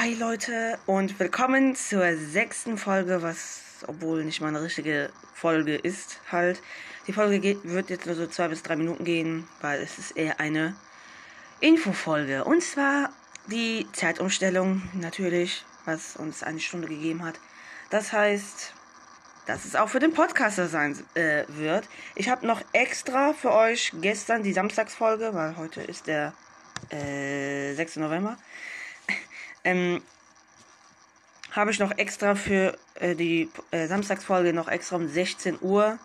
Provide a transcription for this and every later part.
Hi Leute und willkommen zur sechsten Folge, was obwohl nicht mal eine richtige Folge ist, halt. Die Folge geht, wird jetzt nur so zwei bis drei Minuten gehen, weil es ist eher eine Infofolge. Und zwar die Zeitumstellung natürlich, was uns eine Stunde gegeben hat. Das heißt, dass es auch für den Podcaster sein äh, wird. Ich habe noch extra für euch gestern die Samstagsfolge, weil heute ist der äh, 6. November ähm, habe ich noch extra für äh, die äh, Samstagsfolge noch extra um 16 Uhr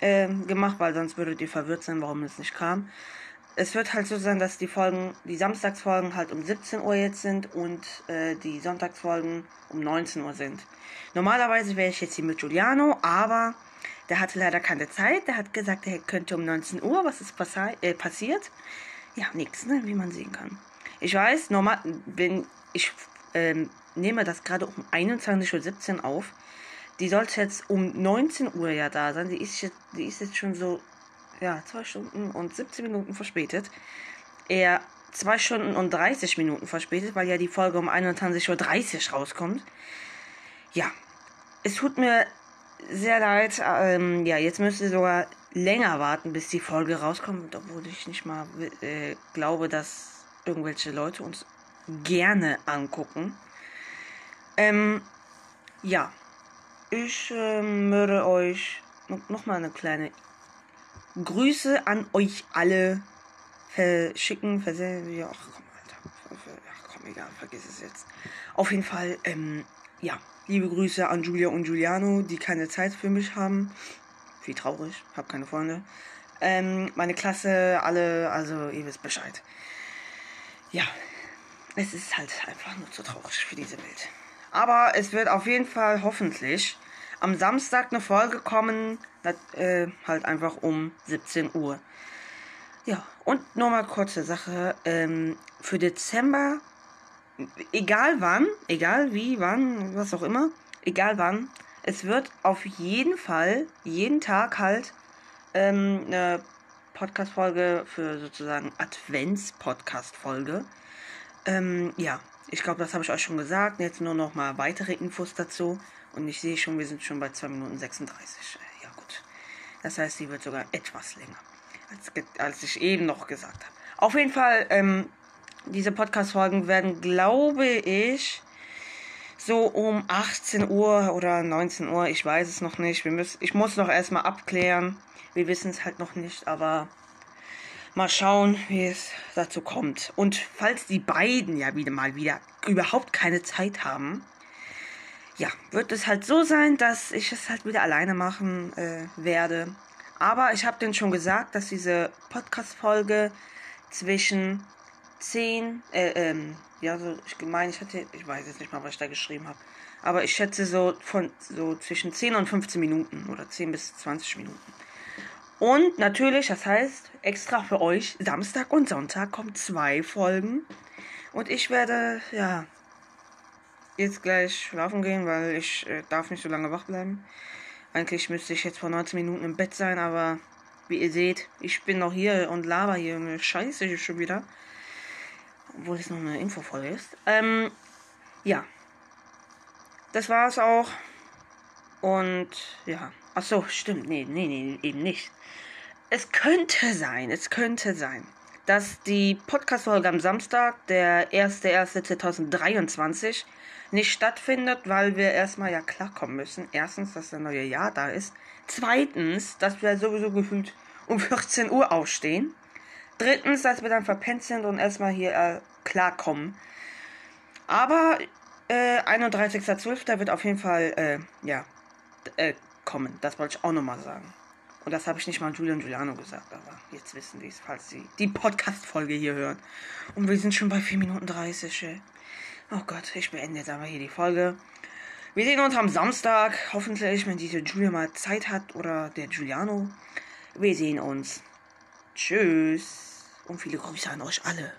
äh, gemacht, weil sonst würdet ihr verwirrt sein, warum es nicht kam. Es wird halt so sein, dass die Folgen, die Samstagsfolgen halt um 17 Uhr jetzt sind und äh, die Sonntagsfolgen um 19 Uhr sind. Normalerweise wäre ich jetzt hier mit Giuliano, aber der hatte leider keine Zeit. Der hat gesagt, er könnte um 19 Uhr. Was ist äh, passiert? Ja, nichts, ne? wie man sehen kann. Ich weiß, normal, wenn ich ähm, nehme das gerade um 21.17 Uhr auf. Die sollte jetzt um 19 Uhr ja da sein. Die ist jetzt, die ist jetzt schon so, ja, 2 Stunden und 17 Minuten verspätet. Eher 2 Stunden und 30 Minuten verspätet, weil ja die Folge um 21.30 Uhr rauskommt. Ja, es tut mir sehr leid. Ähm, ja, jetzt müsst ihr sogar länger warten, bis die Folge rauskommt, obwohl ich nicht mal äh, glaube, dass irgendwelche Leute uns gerne angucken. Ähm, ja, ich ähm, würde euch noch mal eine kleine Grüße an euch alle verschicken. Versenden. Ach komm, Alter. Ach komm, egal, vergiss es jetzt. Auf jeden Fall, ähm, ja, liebe Grüße an Julia und Giuliano, die keine Zeit für mich haben. Wie traurig, hab keine Freunde. Ähm, meine Klasse, alle, also ihr wisst Bescheid. Ja, es ist halt einfach nur zu traurig für diese Welt. Aber es wird auf jeden Fall hoffentlich am Samstag eine Folge kommen, äh, halt einfach um 17 Uhr. Ja, und nochmal kurze Sache. Ähm, für Dezember, egal wann, egal wie, wann, was auch immer, egal wann, es wird auf jeden Fall, jeden Tag halt ähm, eine Podcast-Folge für sozusagen Advents-Podcast-Folge ähm, ja, ich glaube, das habe ich euch schon gesagt. Jetzt nur noch mal weitere Infos dazu. Und ich sehe schon, wir sind schon bei 2 Minuten 36. Äh, ja, gut. Das heißt, sie wird sogar etwas länger, als, als ich eben noch gesagt habe. Auf jeden Fall, ähm, diese Podcast-Folgen werden, glaube ich, so um 18 Uhr oder 19 Uhr, ich weiß es noch nicht. Wir müssen, ich muss noch erstmal abklären. Wir wissen es halt noch nicht, aber Mal schauen, wie es dazu kommt. Und falls die beiden ja wieder mal wieder überhaupt keine Zeit haben, ja, wird es halt so sein, dass ich es halt wieder alleine machen äh, werde. Aber ich habe denen schon gesagt, dass diese Podcast-Folge zwischen 10, äh, ähm, ja, so, ich meine, ich hatte, ich weiß jetzt nicht mal, was ich da geschrieben habe. Aber ich schätze so von, so zwischen 10 und 15 Minuten oder 10 bis 20 Minuten. Und natürlich, das heißt, extra für euch, Samstag und Sonntag kommen zwei Folgen. Und ich werde, ja, jetzt gleich schlafen gehen, weil ich äh, darf nicht so lange wach bleiben. Eigentlich müsste ich jetzt vor 19 Minuten im Bett sein, aber wie ihr seht, ich bin noch hier und laber hier eine Scheiße schon wieder. Obwohl es noch eine Info voll ist. Ähm, ja. Das war's auch. Und ja. Ach so, stimmt. Nee, nee, nee, eben nicht. Es könnte sein, es könnte sein, dass die Podcast-Folge am Samstag, der 1.1.2023, nicht stattfindet, weil wir erstmal ja klarkommen müssen. Erstens, dass der neue Jahr da ist. Zweitens, dass wir sowieso gefühlt um 14 Uhr aufstehen. Drittens, dass wir dann verpennt sind und erstmal hier äh, klarkommen. Aber äh, 31.12. wird auf jeden Fall, äh, ja, äh, kommen. Das wollte ich auch nochmal sagen. Und das habe ich nicht mal Julian Giuliano gesagt, aber jetzt wissen die es, falls sie die Podcast-Folge hier hören. Und wir sind schon bei 4 Minuten 30. Ey. Oh Gott, ich beende jetzt aber hier die Folge. Wir sehen uns am Samstag, hoffentlich, wenn diese Julia mal Zeit hat oder der Giuliano. Wir sehen uns. Tschüss und viele Grüße an euch alle.